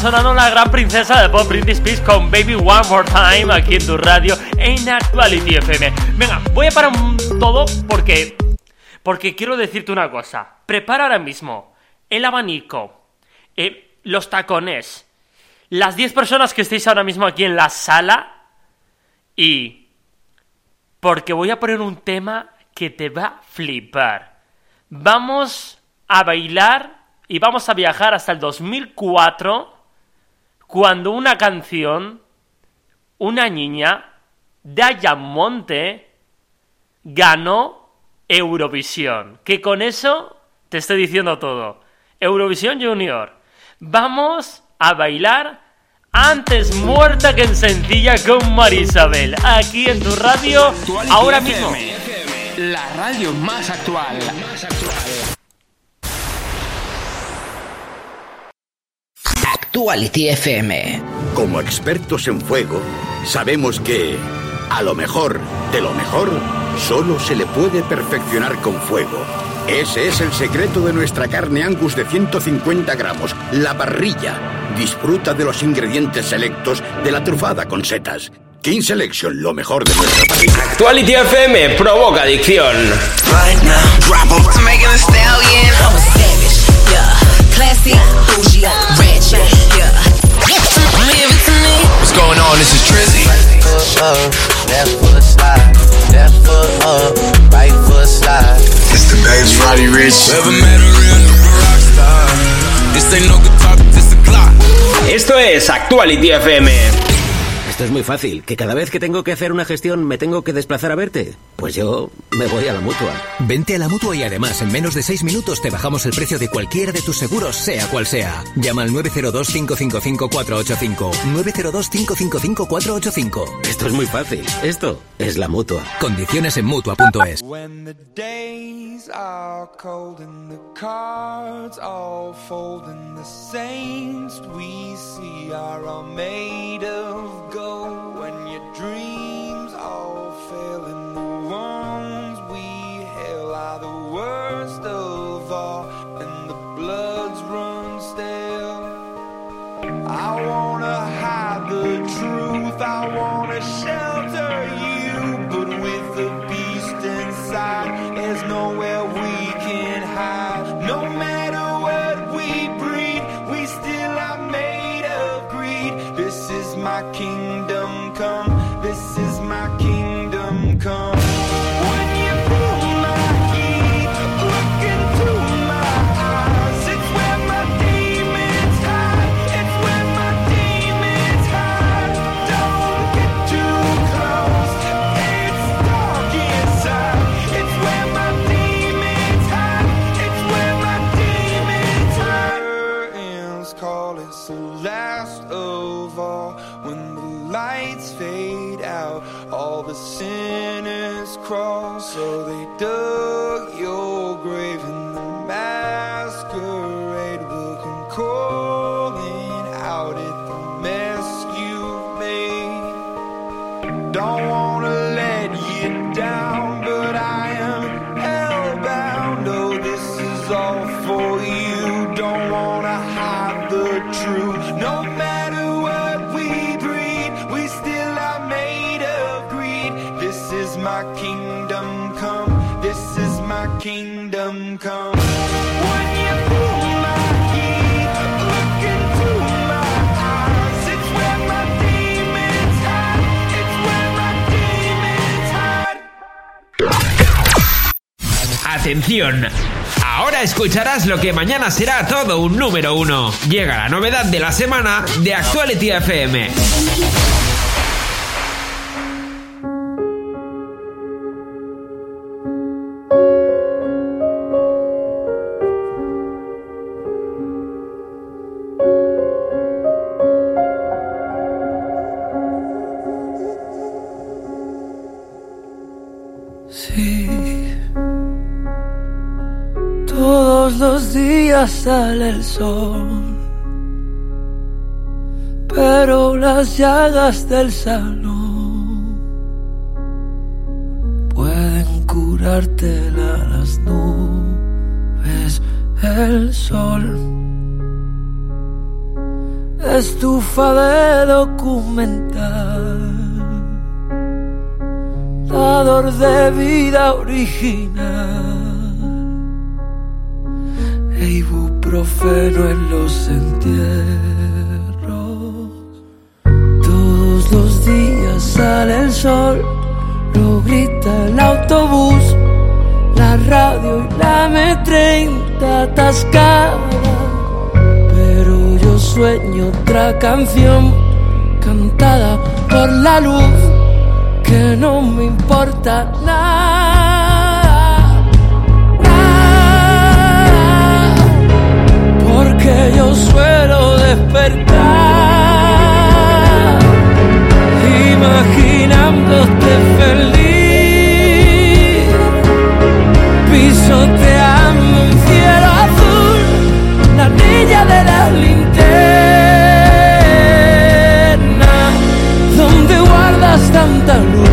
Sonando la gran princesa de Pop Britney Spears con Baby One More Time aquí en tu radio en Actuality FM. Venga, voy a parar todo porque porque quiero decirte una cosa. Prepara ahora mismo el abanico, eh, los tacones, las 10 personas que estéis ahora mismo aquí en la sala y porque voy a poner un tema que te va a flipar. Vamos a bailar y vamos a viajar hasta el 2004 cuando una canción, una niña, Monte, ganó Eurovisión. Que con eso te estoy diciendo todo. Eurovisión Junior. Vamos a bailar antes muerta que en sencilla con Marisabel. Aquí en tu radio, ahora mismo. La radio más actual. Actuality FM. Como expertos en fuego, sabemos que a lo mejor de lo mejor solo se le puede perfeccionar con fuego. Ese es el secreto de nuestra carne Angus de 150 gramos, la parrilla. Disfruta de los ingredientes selectos de la trufada con setas. King Selection, lo mejor de nuestra parrilla. Actuality FM provoca adicción. Right now, drop 'em. Megan Thee Stallion. I'm a savage, yeah. Classy, bougie, going on? This is Trizzy. Foot up, left foot slide, left foot up, right foot slide. It's the babes, Roddy Rich. Ever met a real rock star? This ain't no guitar, this a clock. Esto es Actuality FM. Esto es muy fácil, que cada vez que tengo que hacer una gestión me tengo que desplazar a verte. Pues yo me voy a la mutua. Vente a la mutua y además en menos de 6 minutos te bajamos el precio de cualquiera de tus seguros, sea cual sea. Llama al 902-555-485. 902-555-485. Esto es muy fácil. Esto es la mutua. Condiciones en mutua.es. When the days are cold and the cards all fold and the saints we see are all made of gold when your dreams all fail and Ahora escucharás lo que mañana será todo un número uno. Llega la novedad de la semana de Actuality FM. sale el sol. Pero las llagas del salón pueden curártela las nubes, el sol. Estufa de documental, dador de vida original profeno en los entierros. Todos los días sale el sol, lo grita el autobús, la radio y la M30 atascada. Pero yo sueño otra canción cantada por la luz, que no me importa nada. yo suelo despertar, imaginándote feliz, pisoteando un cielo azul, la orilla de la linterna, donde guardas tanta luz.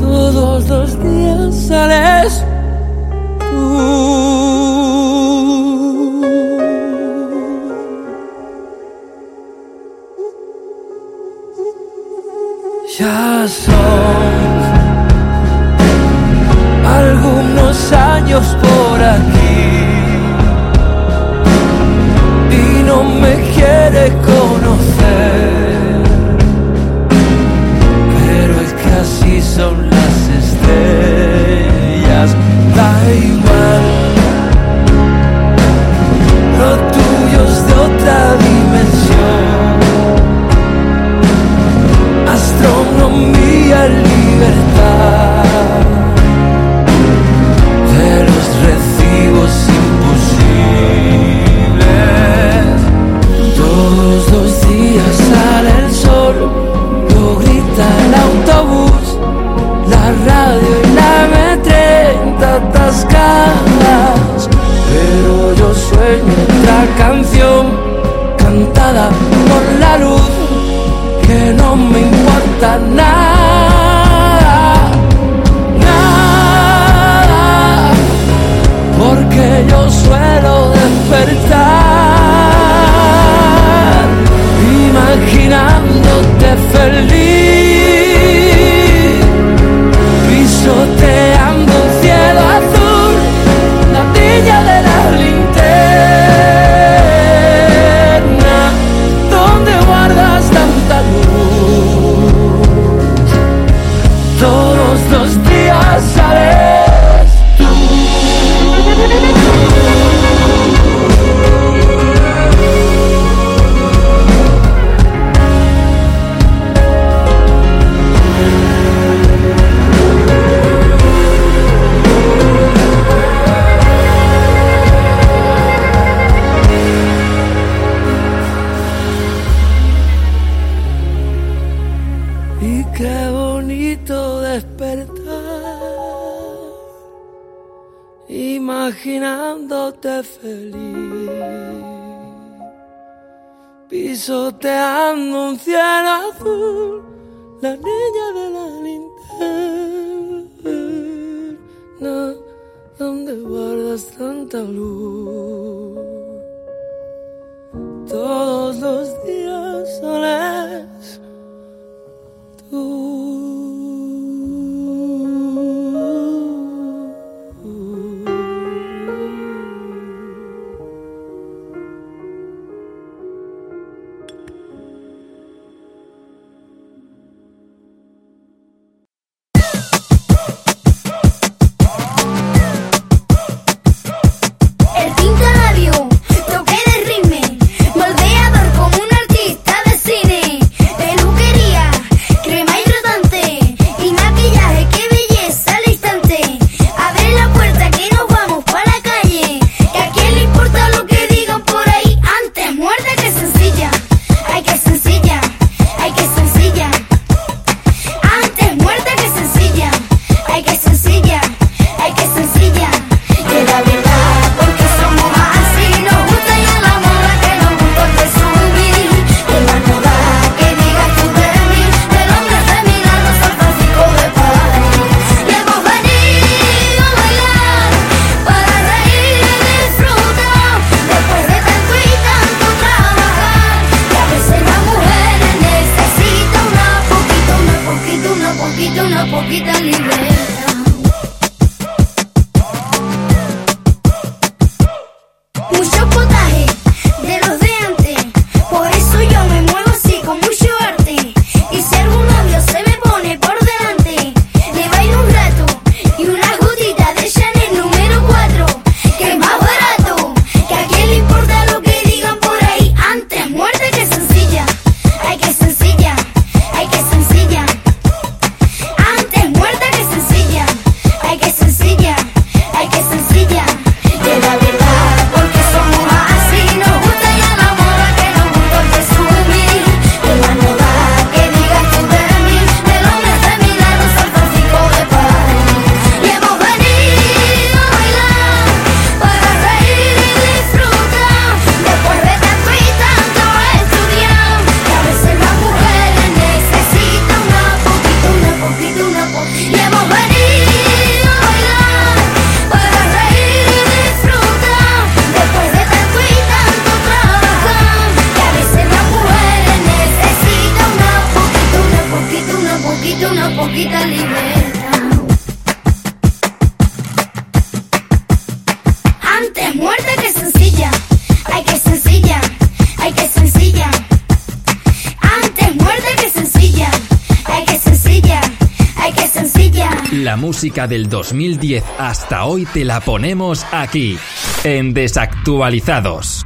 Todos los días sales tú. del 2010 hasta hoy te la ponemos aquí, en Desactualizados.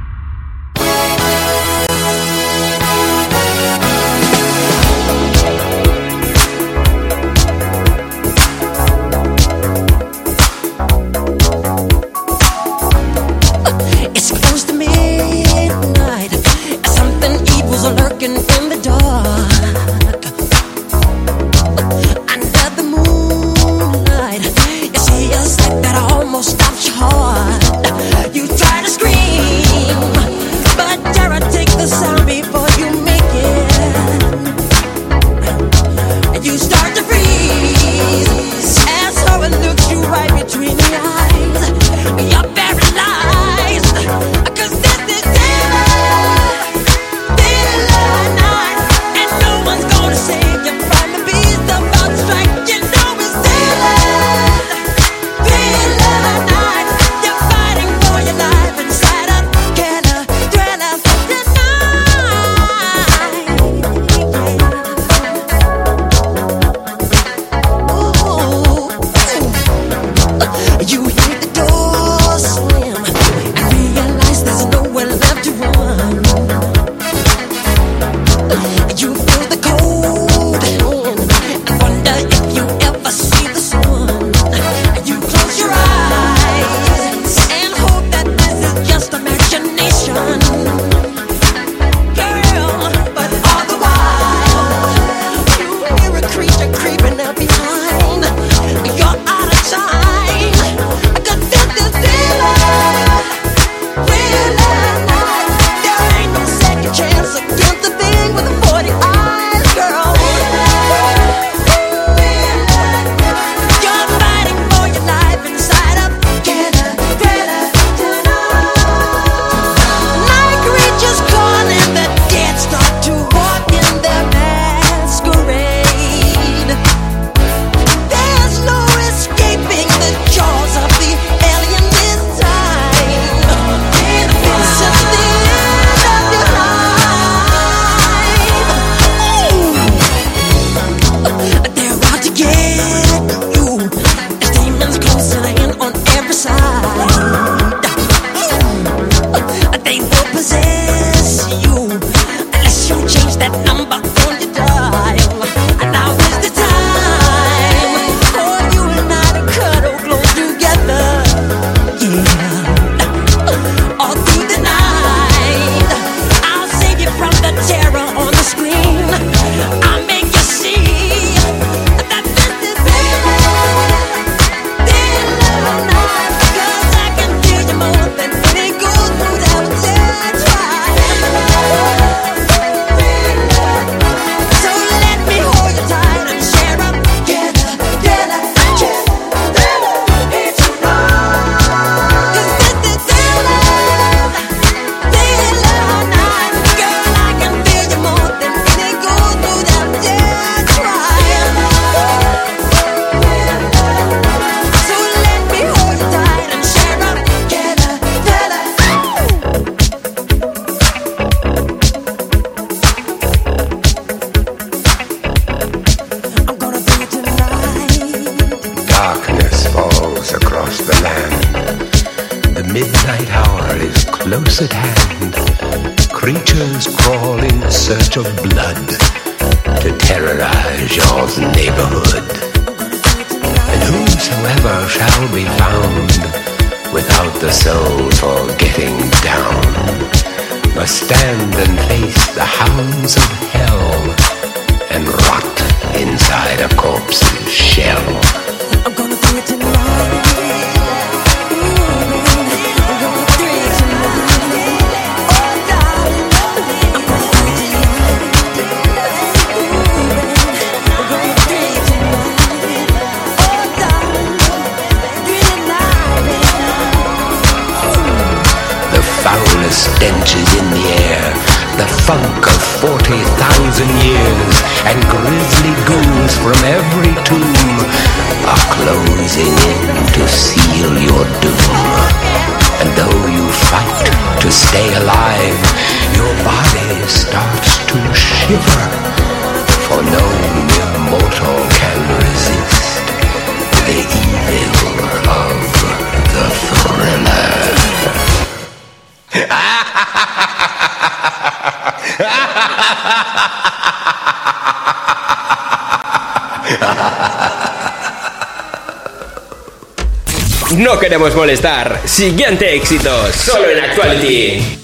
Queremos molestar. Siguiente éxito, solo en Actuality.